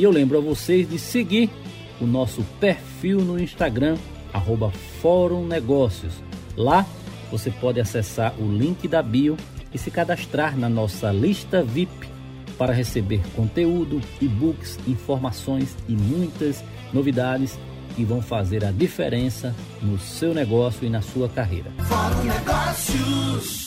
E eu lembro a vocês de seguir o nosso perfil no Instagram, arroba Fórum Negócios. Lá você pode acessar o link da bio e se cadastrar na nossa lista VIP para receber conteúdo, e-books, informações e muitas novidades que vão fazer a diferença no seu negócio e na sua carreira. Fórum Negócios.